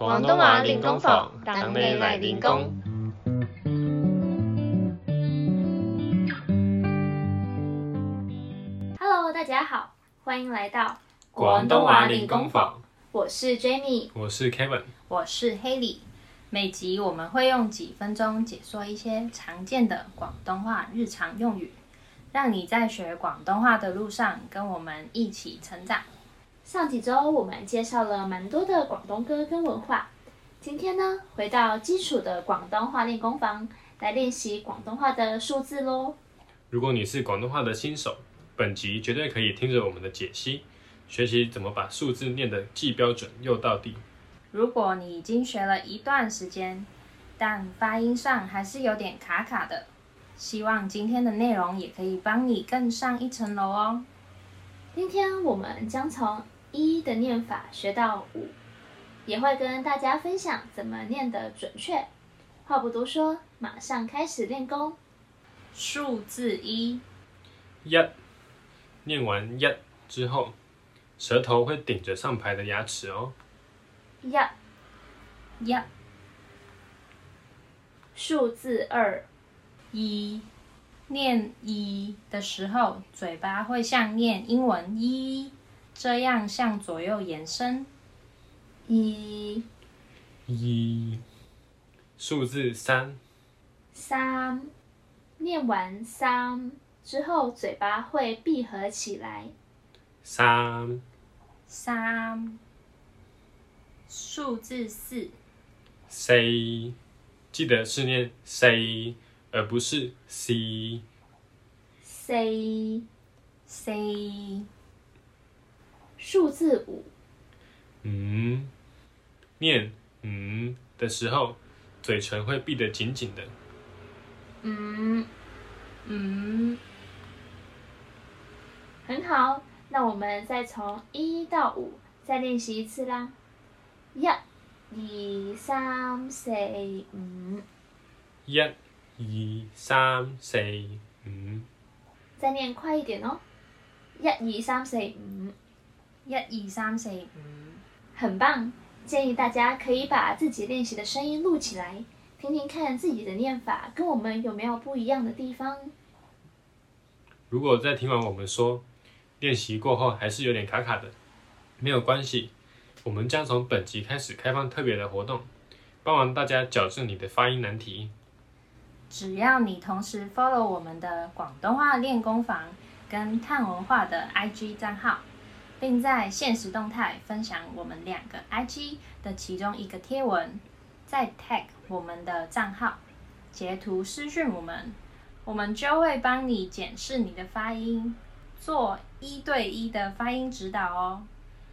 廣東話練功房，等你嚟練功。Hello，大家好，欢迎来到廣東話練功房。我是 Jamie，我是 Kevin，我是 Haley。每集我们会用几分钟解说一些常见的广东话日常用语，让你在学广东话的路上跟我们一起成长。上几周我们介绍了蛮多的广东歌跟文化，今天呢，回到基础的广东话练功房，来练习广东话的数字喽。如果你是广东话的新手，本集绝对可以听着我们的解析，学习怎么把数字念得既标准又到底。如果你已经学了一段时间，但发音上还是有点卡卡的，希望今天的内容也可以帮你更上一层楼哦。今天我们将从一的念法学到五，也会跟大家分享怎么念的准确。话不多说，马上开始练功。数字一，一，念完一之后，舌头会顶着上排的牙齿哦。一，一，数字二，一，念一的时候，嘴巴会像念英文一。这样向左右延伸，一，一，数字三，三，念完三之后，嘴巴会闭合起来，三，三，数字四，，C，，记得是念 C，而不是 C，四，C。数字五，嗯，念嗯的时候，嘴唇会闭得紧紧的。嗯嗯，很好，那我们再从一到五再练习一次啦。一、二、三、四、五。一、二、三、四、五。再念快一点哦。一、二、三、四、五。一二三四五，很棒！建议大家可以把自己练习的声音录起来，听听看自己的念法跟我们有没有不一样的地方。如果在听完我们说练习过后还是有点卡卡的，没有关系，我们将从本集开始开放特别的活动，帮忙大家矫正你的发音难题。只要你同时 follow 我们的广东话练功房跟探文化的 IG 账号。并在现实动态分享我们两个 IG 的其中一个贴文，再 tag 我们的账号，截图私讯我们，我们就会帮你检视你的发音，做一对一的发音指导哦。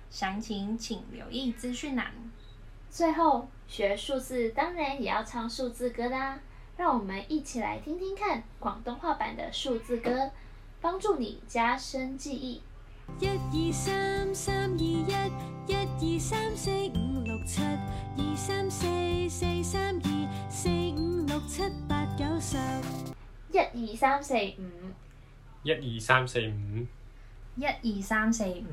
详情请留意资讯栏。最后，学数字当然也要唱数字歌啦，让我们一起来听听看广东话版的数字歌，帮助你加深记忆。一二三三二一，一二三四五六七，二三四四三二四五六七八九十。一二三四五，一二三四五，一二三四五。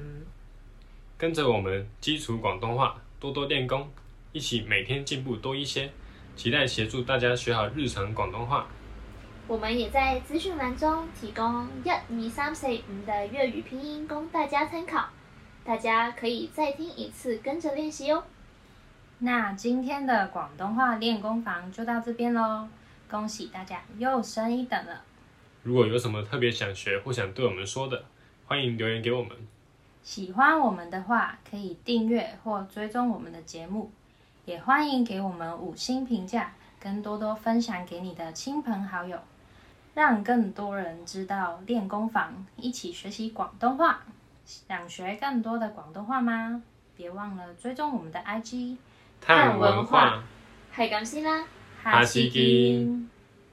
跟着我们基础广东话，多多练功，一起每天进步多一些。期待协助大家学好日常广东话。我们也在资讯栏中提供一二三四五的粤语拼音供大家参考，大家可以再听一次，跟着练习哦。那今天的广东话练功房就到这边喽，恭喜大家又升一等了。如果有什么特别想学或想对我们说的，欢迎留言给我们。喜欢我们的话，可以订阅或追踪我们的节目，也欢迎给我们五星评价，跟多多分享给你的亲朋好友。让更多人知道练功房，一起学习广东话。想学更多的广东话吗？别忘了追踪我们的 IG。探文化，係咁先啦，下次見。